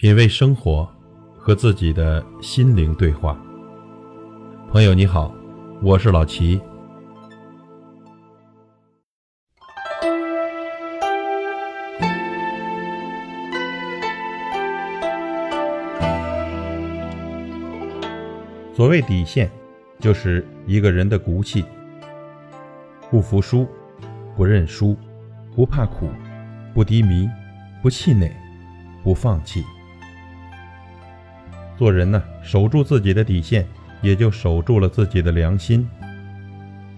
品味生活，和自己的心灵对话。朋友你好，我是老齐。所谓底线，就是一个人的骨气。不服输，不认输，不怕苦，不低迷，不气馁，不放弃。做人呢，守住自己的底线，也就守住了自己的良心。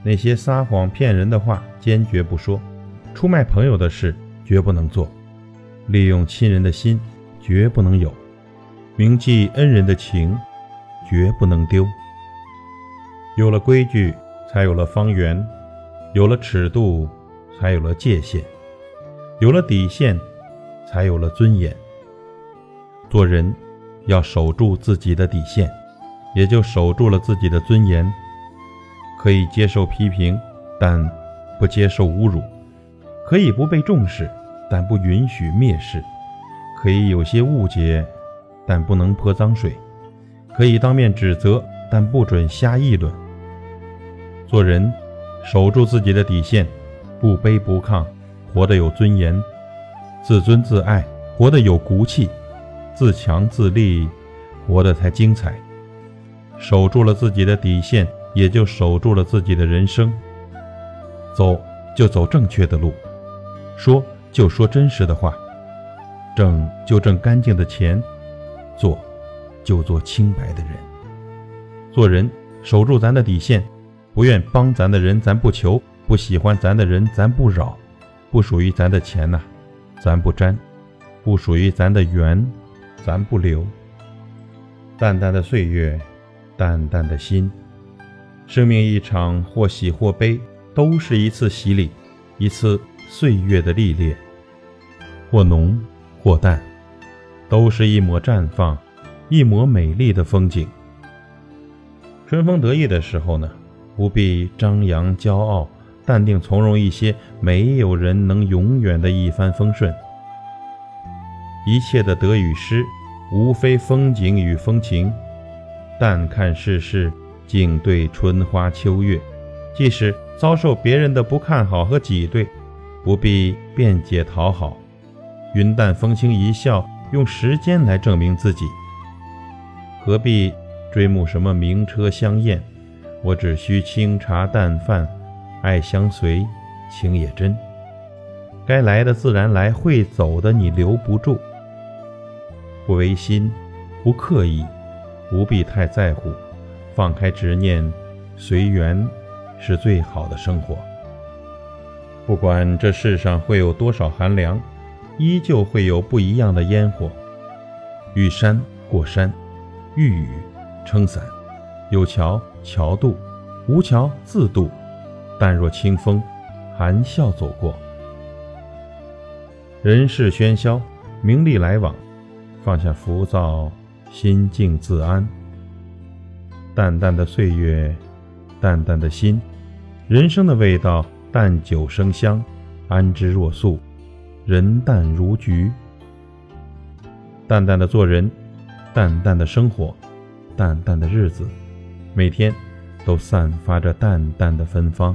那些撒谎骗人的话，坚决不说；出卖朋友的事，绝不能做；利用亲人的心，绝不能有；铭记恩人的情，绝不能丢。有了规矩，才有了方圆；有了尺度，才有了界限；有了底线，才有了尊严。做人。要守住自己的底线，也就守住了自己的尊严。可以接受批评，但不接受侮辱；可以不被重视，但不允许蔑视；可以有些误解，但不能泼脏水；可以当面指责，但不准瞎议论。做人，守住自己的底线，不卑不亢，活得有尊严；自尊自爱，活得有骨气。自强自立，活得才精彩。守住了自己的底线，也就守住了自己的人生。走就走正确的路，说就说真实的话，挣就挣干净的钱，做就做清白的人。做人守住咱的底线，不愿帮咱的人咱不求，不喜欢咱的人咱不扰，不属于咱的钱呐，咱不沾，不属于咱的缘。咱不留。淡淡的岁月，淡淡的心。生命一场，或喜或悲，都是一次洗礼，一次岁月的历练。或浓或淡，都是一抹绽放，一抹美丽的风景。春风得意的时候呢，不必张扬骄傲，淡定从容一些。没有人能永远的一帆风顺。一切的得与失，无非风景与风情。淡看世事，静对春花秋月。即使遭受别人的不看好和挤兑，不必辩解讨好，云淡风轻一笑，用时间来证明自己。何必追慕什么名车香艳？我只需清茶淡饭，爱相随，情也真。该来的自然来，会走的你留不住。不违心，不刻意，不必太在乎，放开执念，随缘，是最好的生活。不管这世上会有多少寒凉，依旧会有不一样的烟火。遇山过山，遇雨撑伞，有桥桥渡，无桥自渡。淡若清风，含笑走过。人世喧嚣，名利来往。放下浮躁，心静自安。淡淡的岁月，淡淡的心，人生的味道，淡酒生香，安之若素，人淡如菊。淡淡的做人，淡淡的生活，淡淡的日子，每天都散发着淡淡的芬芳。